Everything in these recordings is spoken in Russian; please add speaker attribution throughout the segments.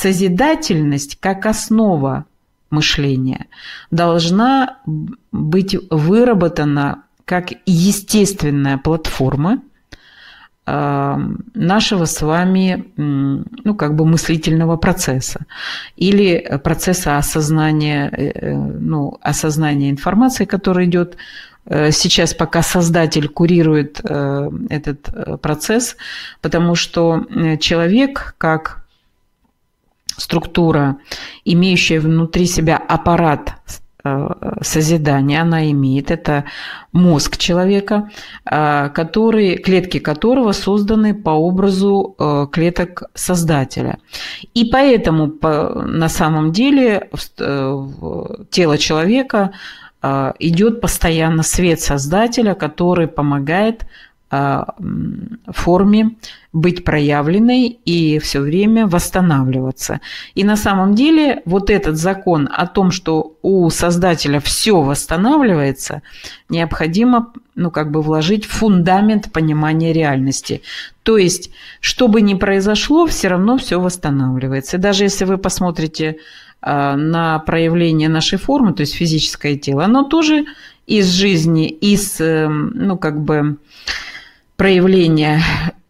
Speaker 1: созидательность как основа мышления должна быть выработана как естественная платформа э, нашего с вами ну, как бы мыслительного процесса или процесса осознания, э, ну, осознания информации, которая идет. Э, сейчас пока создатель курирует э, этот э, процесс, потому что человек как структура, имеющая внутри себя аппарат созидания, она имеет. Это мозг человека, который, клетки которого созданы по образу клеток создателя. И поэтому на самом деле тело человека идет постоянно свет Создателя, который помогает форме быть проявленной и все время восстанавливаться. И на самом деле вот этот закон о том, что у Создателя все восстанавливается, необходимо ну, как бы вложить в фундамент понимания реальности. То есть, что бы ни произошло, все равно все восстанавливается. И даже если вы посмотрите а, на проявление нашей формы, то есть физическое тело, оно тоже из жизни, из, эм, ну, как бы, проявления,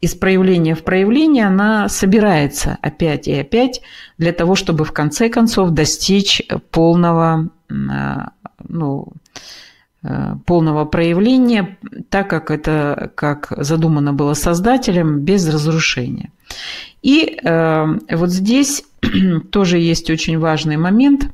Speaker 1: из проявления в проявление она собирается опять и опять для того, чтобы в конце концов достичь полного, а, ну, э, полного проявления, так как это как задумано было создателем, без разрушения. И э, вот здесь тоже есть очень важный момент,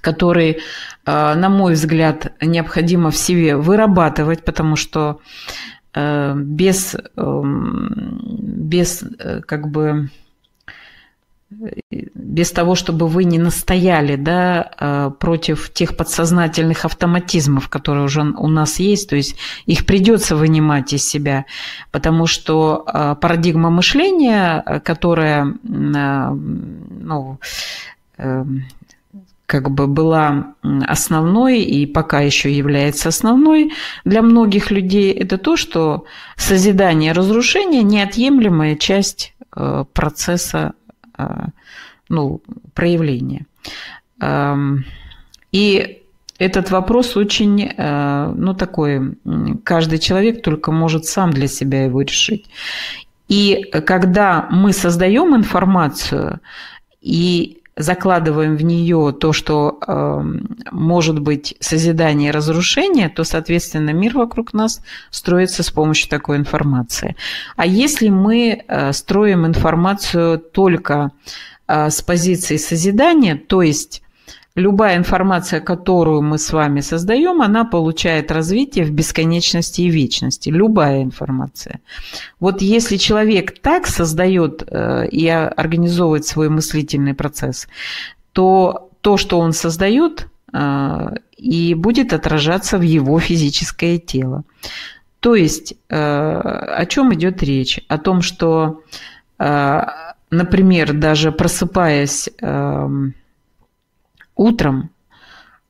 Speaker 1: который, э, на мой взгляд, необходимо в себе вырабатывать, потому что э, без, эм, без э, как бы без того, чтобы вы не настояли да, э, против тех подсознательных автоматизмов, которые уже у нас есть, то есть их придется вынимать из себя, потому что э, парадигма мышления, которая э, ну, как бы была основной и пока еще является основной для многих людей, это то, что созидание и разрушение – неотъемлемая часть процесса а, ну, проявления. И этот вопрос очень, э, ну, такой, каждый человек только может сам для себя его решить. И когда мы создаем информацию и закладываем в нее то, что э, может быть созидание и разрушение, то, соответственно, мир вокруг нас строится с помощью такой информации. А если мы э, строим информацию только э, с позиции созидания, то есть любая информация, которую мы с вами создаем, она получает развитие в бесконечности и вечности. Любая информация. Вот если человек так создает э, и организовывает свой мыслительный процесс, то то, что он создает, э, и будет отражаться в его физическое тело. То есть э, о чем идет речь? О том, что, например, даже просыпаясь эм, утром,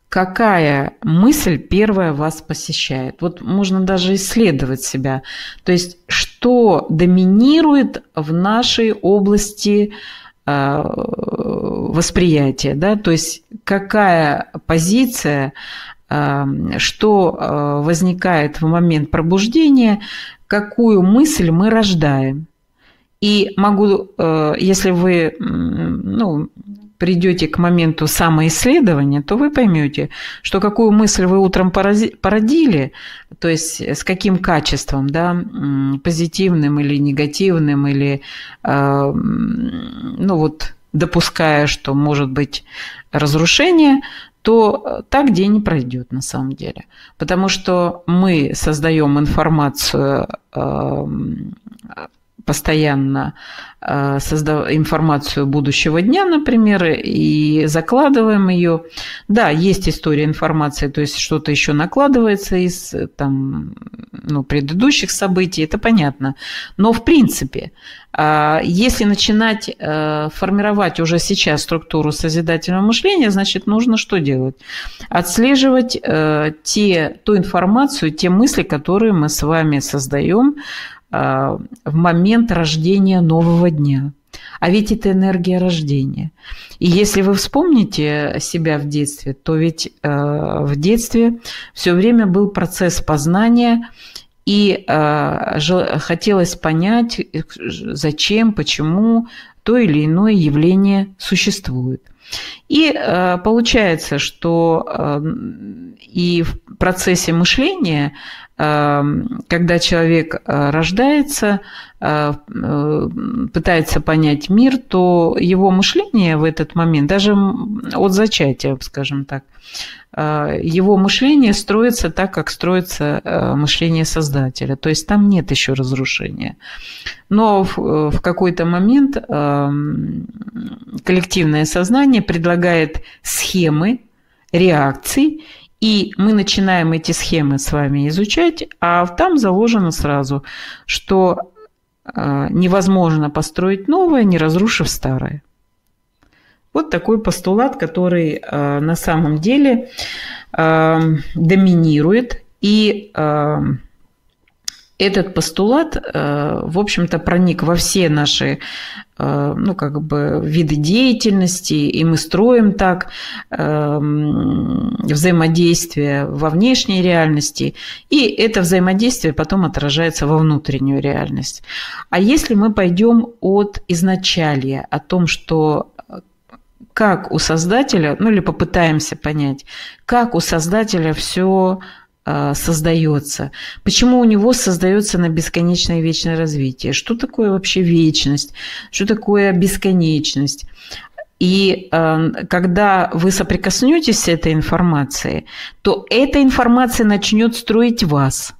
Speaker 1: какая мысль первая вас посещает. Вот можно даже исследовать себя. То есть, что доминирует в нашей области э, восприятия, да, то есть какая позиция, э, что э, возникает в момент пробуждения, какую мысль мы рождаем. И могу, если вы ну, придете к моменту самоисследования, то вы поймете, что какую мысль вы утром породили, то есть с каким качеством, да, позитивным или негативным, или, э, ну вот, допуская, что может быть разрушение, то так день не пройдет на самом деле. Потому что мы создаем информацию э, постоянно э, создав... информацию будущего дня, например, и закладываем ее. Да, есть история информации, то есть что-то еще накладывается из там, ну, предыдущих событий, это понятно. Но в принципе, э, если начинать э, формировать уже сейчас структуру созидательного мышления, значит, нужно что делать? Отслеживать те, ту информацию, те мысли, которые мы с вами создаем, в момент рождения нового дня. А ведь это энергия рождения. И если вы вспомните себя в детстве, то ведь э, в детстве все время был процесс познания, и э, хотелось понять, зачем, почему то или иное явление существует. И э, получается, что э, и в процессе мышления Эм, когда человек э, рождается, э, пытается понять мир, то его мышление в этот момент, даже от зачатия, скажем так, его мышление строится так, как строится мышление Создателя. То есть там нет еще разрушения. Но в, в какой-то момент коллективное сознание предлагает схемы реакций, и мы начинаем эти схемы с вами изучать, а там заложено сразу, что э, невозможно построить новое, не разрушив старое. Вот такой постулат, который э, на самом деле э, доминирует и этот постулат, э, в общем-то, проник во все наши э, ну, как бы виды деятельности, и мы строим так э, взаимодействие во внешней реальности, и это взаимодействие потом отражается во внутреннюю реальность. А если мы пойдем от изначалия, о том, что как у создателя, ну или попытаемся понять, как у создателя все а, создается, почему у него создается на бесконечное и вечное развитие, что такое вообще вечность, что такое бесконечность. И э, когда вы соприкоснетесь с этой информацией, то эта информация начнет строить вас.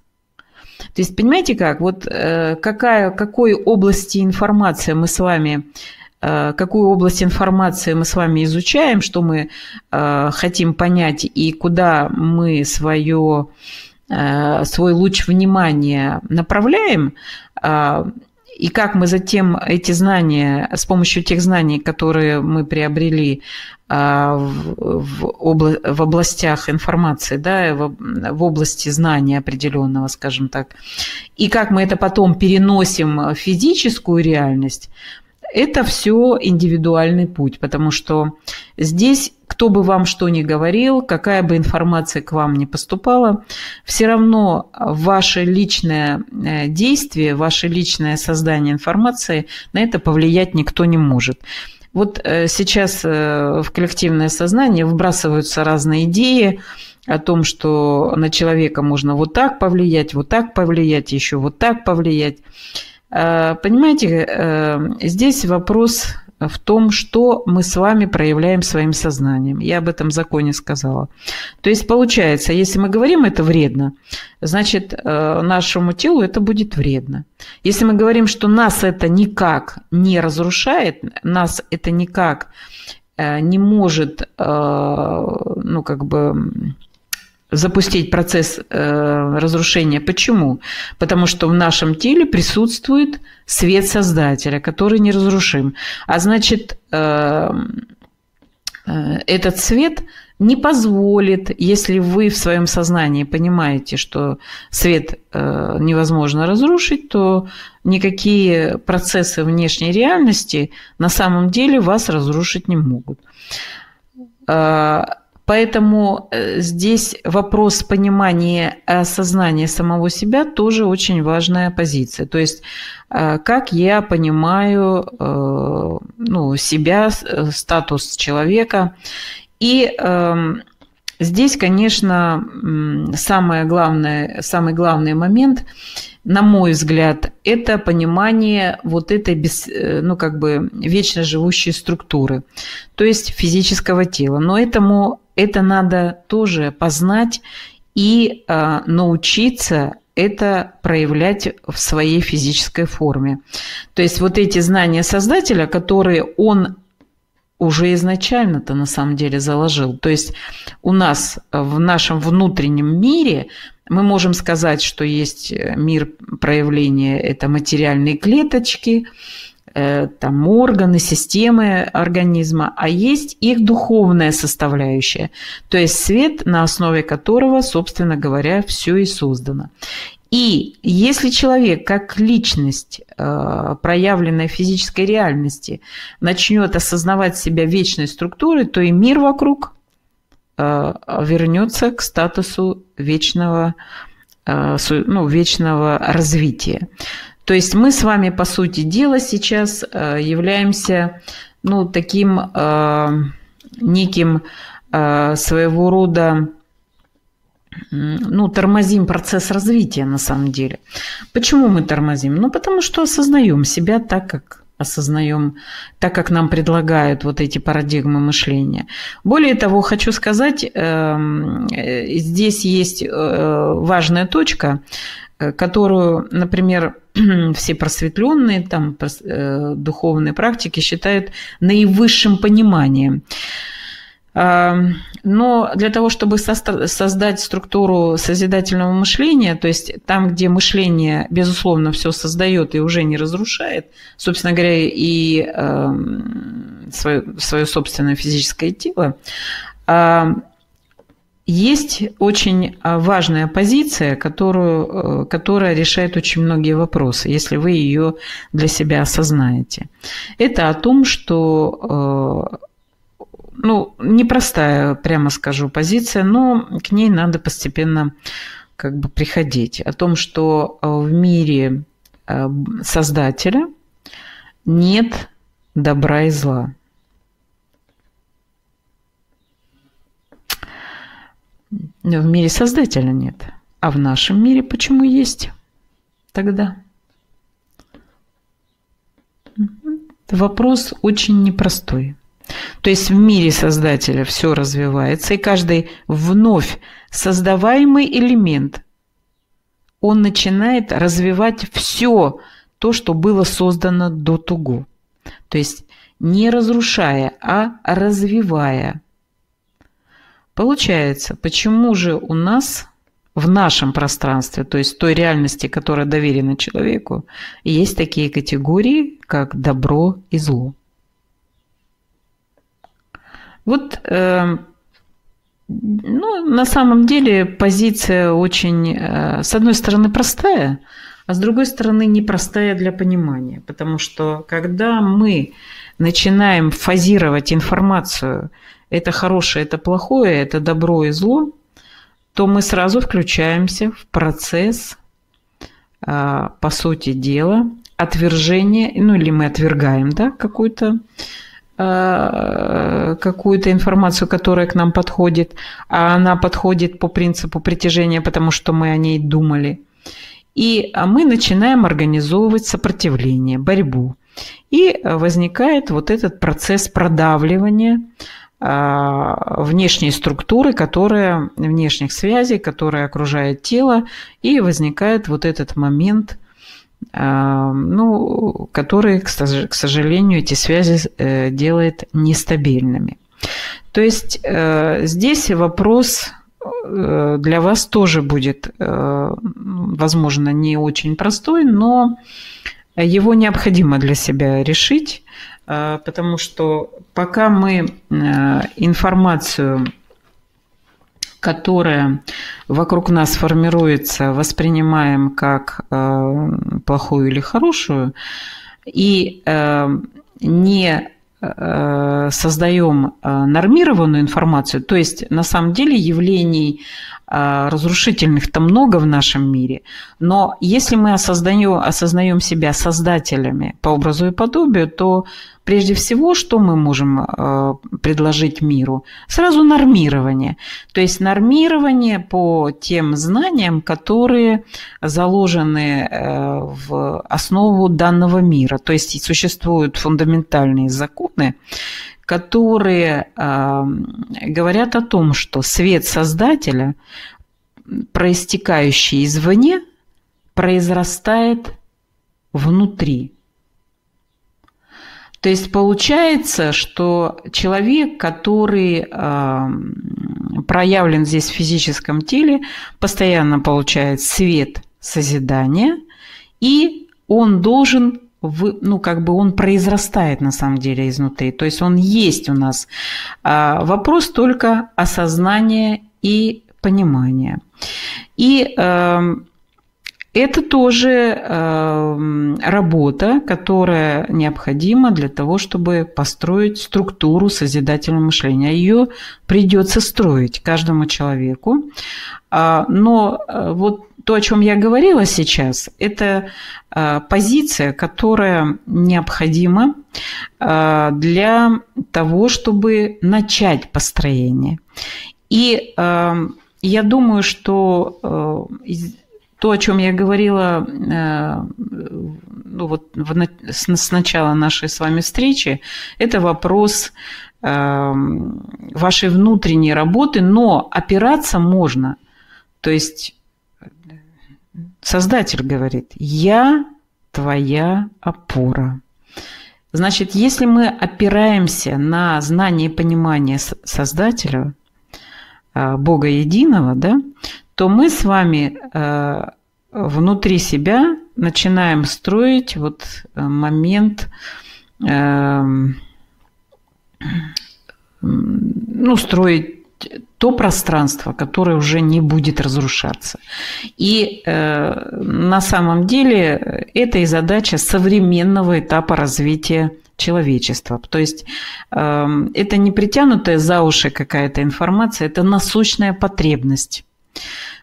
Speaker 1: То есть, понимаете как, вот э, какая, какой области информации мы с вами какую область информации мы с вами изучаем, что мы э, хотим понять и куда мы свое, э, свой луч внимания направляем, и как мы затем эти знания, с помощью тех знаний, которые мы приобрели в, в областях информации, да, в, в области знания определенного, скажем так, и как мы это потом переносим в физическую реальность, это все индивидуальный путь, потому что здесь, кто бы вам что ни говорил, какая бы информация к вам ни поступала, все равно ваше личное э, действие, ваше личное создание информации на это повлиять никто не может. Вот э, сейчас э, в коллективное сознание выбрасываются разные идеи о том, что на человека можно вот так повлиять, вот так повлиять, еще вот так повлиять. Э, понимаете, э, здесь вопрос в том, что мы с вами проявляем своим сознанием. Я об этом законе сказала. То есть получается, если мы говорим это вредно, значит э, нашему телу это будет вредно. Если мы говорим, что нас это никак не разрушает, нас это никак не может, ну как бы запустить процесс э, разрушения. Почему? Потому что в нашем теле присутствует свет Создателя, который неразрушим. А значит, э, э, этот свет не позволит, если вы в своем сознании понимаете, что свет э, невозможно разрушить, то никакие процессы внешней реальности на самом деле вас разрушить не могут. Э, Поэтому э, здесь вопрос понимания осознания самого себя тоже очень важная позиция. То есть э, как я понимаю э, ну, себя, статус человека. И эм, здесь, конечно, самое главное, самый главный момент – на мой взгляд, это понимание вот этой без, ну, как бы вечно живущей структуры, то есть физического тела. Но этому это надо тоже познать и э, научиться это проявлять в своей физической форме. То есть вот эти знания Создателя, которые он уже изначально-то на самом деле заложил. То есть у нас в нашем внутреннем мире мы можем сказать, что есть э, мир проявления, это материальные клеточки, там органы, системы организма, а есть их духовная составляющая, то есть свет, на основе которого, собственно говоря, все и создано. И если человек как личность, э, проявленная физической реальности, начнет осознавать себя вечной структурой, то и мир вокруг э, вернется к статусу вечного, э, ну, вечного развития. То есть мы с вами, по сути дела, сейчас являемся ну, таким неким своего рода ну, тормозим процесс развития на самом деле. Почему мы тормозим? Ну, потому что осознаем себя так, как осознаем, так как нам предлагают вот эти парадигмы мышления. Более того, хочу сказать, эм, э, здесь есть э, важная точка, э, которую, например, все просветленные, там, духовные практики считают наивысшим пониманием. Но для того, чтобы создать структуру созидательного мышления, то есть там, где мышление, безусловно, все создает и уже не разрушает, собственно говоря, и свое, свое собственное физическое тело, есть очень важная позиция, которую, э, которая решает очень многие вопросы, если вы ее для себя осознаете. Это о том, что э, ну, непростая, прямо скажу, позиция, но к ней надо постепенно как бы приходить. О том, что э, в мире Создателя нет добра и зла. В мире Создателя нет. А в нашем мире почему есть тогда? Вопрос очень непростой. То есть в мире Создателя все развивается, и каждый вновь создаваемый элемент, он начинает развивать все то, что было создано до тугу. То есть не разрушая, а развивая. Получается, почему же у нас в нашем пространстве, то есть той реальности, которая доверена человеку, есть такие категории, как добро и зло. Вот, э, ну, на самом деле позиция очень, э, с одной стороны, простая, а с другой стороны, непростая для понимания. Потому что когда мы начинаем фазировать информацию, это хорошее, это плохое, это добро и зло, то мы сразу включаемся в процесс, э, по сути дела, отвержения, ну или мы отвергаем да, какую-то Э, какую-то информацию, которая к нам подходит, а она подходит по принципу притяжения, потому что мы о ней думали. И а мы начинаем организовывать сопротивление, борьбу. И возникает вот этот процесс продавливания а, внешней структуры, которая, внешних связей, которая окружает тело, и возникает вот этот момент – ну, которые, к сожалению, эти связи э, делает нестабильными. То есть э, здесь вопрос э, для вас тоже будет, возможно, не очень простой, но его необходимо для себя решить, потому что пока мы информацию которая вокруг нас формируется, воспринимаем как э, плохую или хорошую, и э, не э, создаем нормированную информацию, то есть на самом деле явлений разрушительных-то много в нашем мире, но если мы осознаем, осознаем себя создателями по образу и подобию, то Прежде всего, что мы можем э, предложить миру? Сразу нормирование. То есть нормирование по тем знаниям, которые заложены э, в основу данного мира. То есть существуют фундаментальные законы, которые э, говорят о том, что свет Создателя, проистекающий извне, произрастает внутри. То есть получается, что человек, который э, проявлен здесь в физическом теле, постоянно получает свет созидания, и он должен, в, ну как бы он произрастает на самом деле изнутри, то есть он есть у нас. А вопрос только осознания и понимания. И э, Это тоже э, работа, которая необходима для того, чтобы построить структуру созидательного мышления. Ее придется строить каждому человеку. А, но э, вот то, о чем я говорила сейчас, это э, позиция, которая необходима э, для того, чтобы начать построение. И я думаю, что то, о чем я говорила ну, вот, с начала нашей с вами встречи, это вопрос вашей внутренней работы, но опираться можно. То есть Создатель говорит, я твоя опора. Значит, если мы опираемся на знание и понимание Создателя, а, Бога Единого, да, то мы с вами а, внутри себя начинаем строить вот э, момент ну, строить то пространство, которое уже не будет разрушаться. И э, на самом деле это и задача современного этапа развития человечества. То есть э, это не притянутая за уши какая-то информация, это насущная потребность.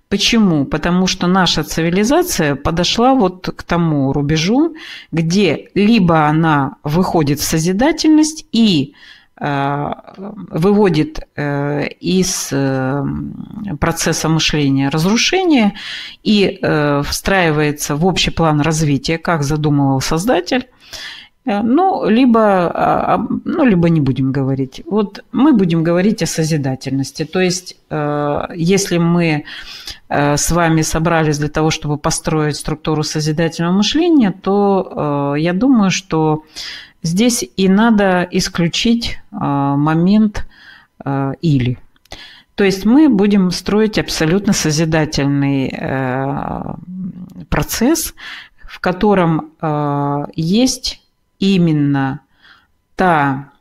Speaker 1: Почему? Потому что наша цивилизация подошла вот к тому рубежу, где либо она выходит в созидательность и выводит э, из э, процесса мышления разрушение и встраивается в общий план развития, как задумывал создатель, ну, либо, а, а, ну, либо не будем говорить. Вот мы будем говорить о созидательности. То есть, если мы с вами собрались для того, чтобы построить структуру созидательного мышления, то я думаю, что Здесь и надо исключить а, момент а, «или». То есть мы будем строить абсолютно созидательный э, процесс, в котором э, есть именно та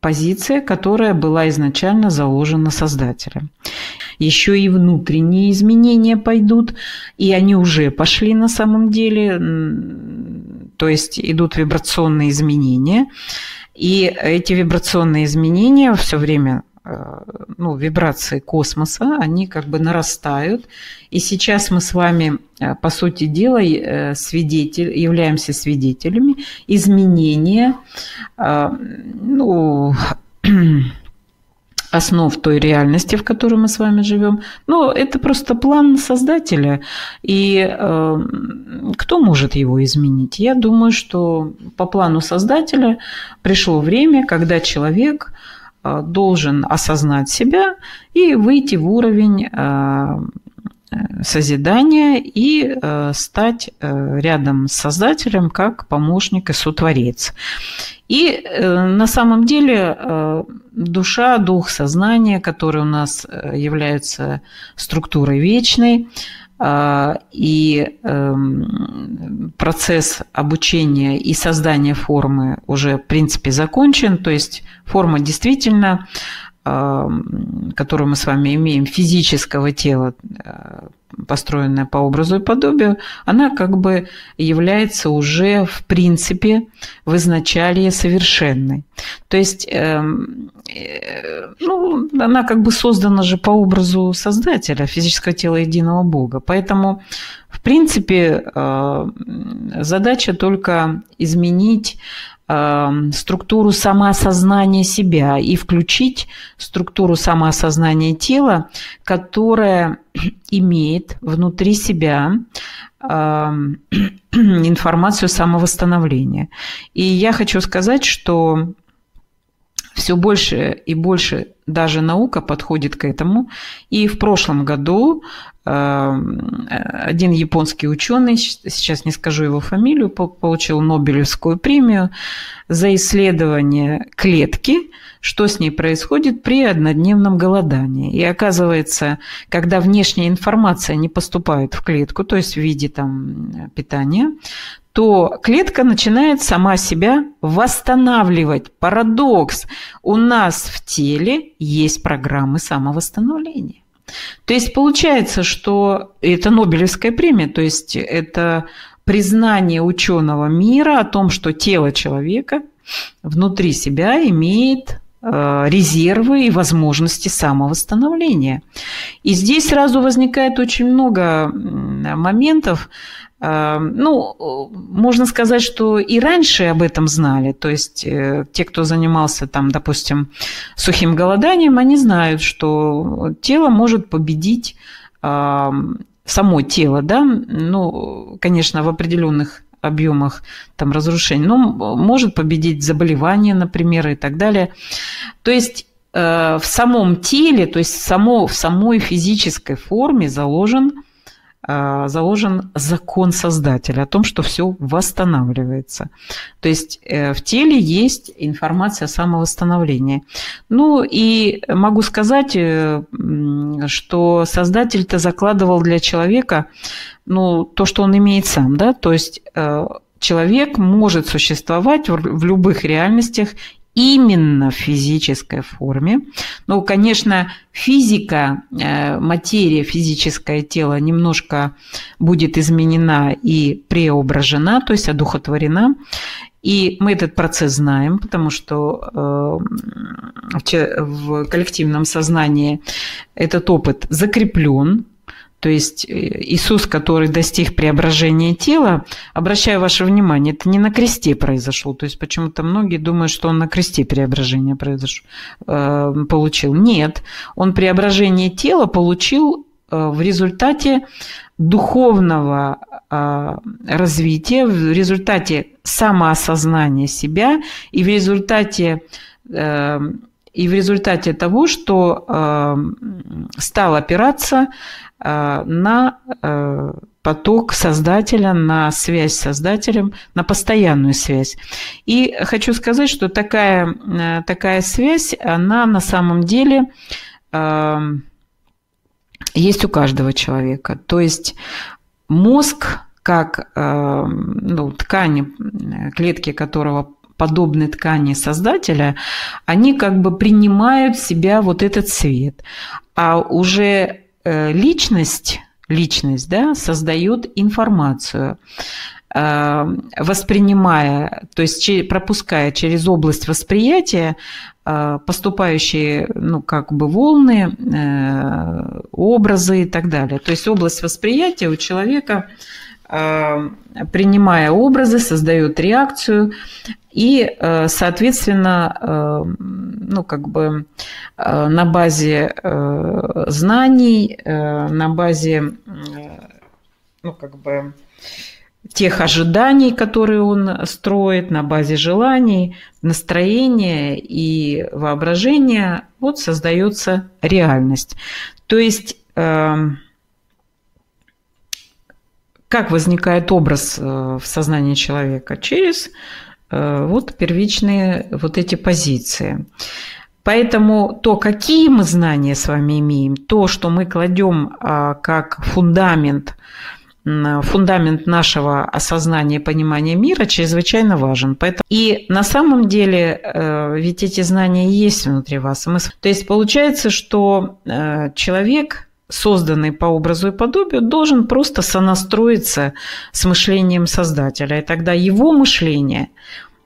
Speaker 1: позиция, которая была изначально заложена создателем. Еще и внутренние изменения пойдут, и они уже пошли на самом деле то есть идут вибрационные изменения, и эти вибрационные изменения все время э, ну, вибрации космоса, они как бы нарастают. И сейчас мы с вами, э, по сути дела, э, свидетель, являемся свидетелями изменения ну, основ той реальности, в которой мы с вами живем. Но это просто план создателя. И э, кто может его изменить? Я думаю, что по плану создателя пришло время, когда человек э, должен осознать себя и выйти в уровень э, созидания и э, стать э, рядом с Создателем как помощник и сотворец. И э, на самом деле э, душа, дух, сознание, который у нас э, является структурой вечной, и эм, процесс обучения и создания формы уже, в принципе, закончен. То есть форма действительно которую мы с вами имеем, физического тела, э, построенная по образу и подобию, она как бы является уже в принципе в изначале совершенной. То есть эм, э, ну, она как бы создана же по образу Создателя, физического тела единого Бога. Поэтому, в принципе, э, задача только изменить структуру самоосознания себя и включить структуру самоосознания тела, которая имеет внутри себя эм, информацию самовосстановления. И я хочу сказать, что все больше и больше даже наука подходит к этому. И в прошлом году эм, один японский ученый, сейчас не скажу его фамилию, получил Нобелевскую премию за исследование клетки, что с ней происходит при однодневном голодании. И оказывается, когда внешняя информация не поступает в клетку, то есть в виде там, питания, то клетка начинает сама себя восстанавливать. Парадокс. У нас в теле есть программы самовосстановления. То есть получается, что это Нобелевская премия, то есть это признание ученого мира о том, что тело человека внутри себя имеет резервы и возможности самовосстановления. И здесь сразу возникает очень много моментов, ну, можно сказать, что и раньше об этом знали. То есть э, те, кто занимался там, допустим, сухим голоданием, они знают, что тело может победить само тело, да, ну, конечно, в определенных объемах там разрушений, но может победить заболевания, например, и так далее. То есть э, в самом теле, то есть само, в самой физической форме заложен заложен закон Создателя о том, что все восстанавливается. То есть э, в теле есть информация о самовосстановлении. Ну и могу сказать, э, что Создатель-то закладывал для человека ну, то, что он имеет сам, да, то есть э, человек может существовать в любых реальностях именно в физической форме. Ну, конечно, физика, э, материя, физическое тело немножко будет изменена и преображена, то есть одухотворена. И мы этот процесс знаем, потому что э, в коллективном сознании этот опыт закреплен, то есть э, Иисус, который достиг преображения тела, обращаю ваше внимание, это не на кресте произошло. То есть почему-то многие думают, что он на кресте преображение произошло, э, получил. Нет, он преображение тела получил э, в результате духовного развития, в результате самоосознания себя и в результате и в результате того, что стал опираться Э, на э, поток создателя, на связь с создателем, на постоянную связь. И хочу сказать, что такая, э, такая связь, она на самом деле есть у каждого человека. То есть мозг, как ну, ткани, клетки которого подобны ткани создателя, они как бы принимают в себя вот этот свет. А уже Э, личность, личность да, создает информацию э, воспринимая, то есть пропуская через область восприятия э, поступающие, ну, как бы волны, образы и так далее. То есть область восприятия у человека принимая образы, создает реакцию и, э, соответственно, э, ну, как бы на базе знаний, на базе, ну, как бы тех ожиданий, которые он строит, на базе желаний, настроения и воображения, вот создается реальность. То есть как возникает образ э, в сознании человека? Через э, вот первичные вот эти позиции. Поэтому то, какие мы знания с вами имеем, то, что мы кладем а, как фундамент, фундамент нашего осознания и понимания мира чрезвычайно важен. Поэтому... И на самом деле э, ведь эти знания есть внутри вас. То есть получается, что человек созданный по образу и подобию, должен просто сонастроиться с мышлением создателя. И тогда его мышление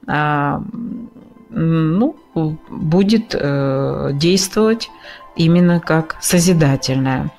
Speaker 1: а, ну, будет э, действовать именно как созидательное.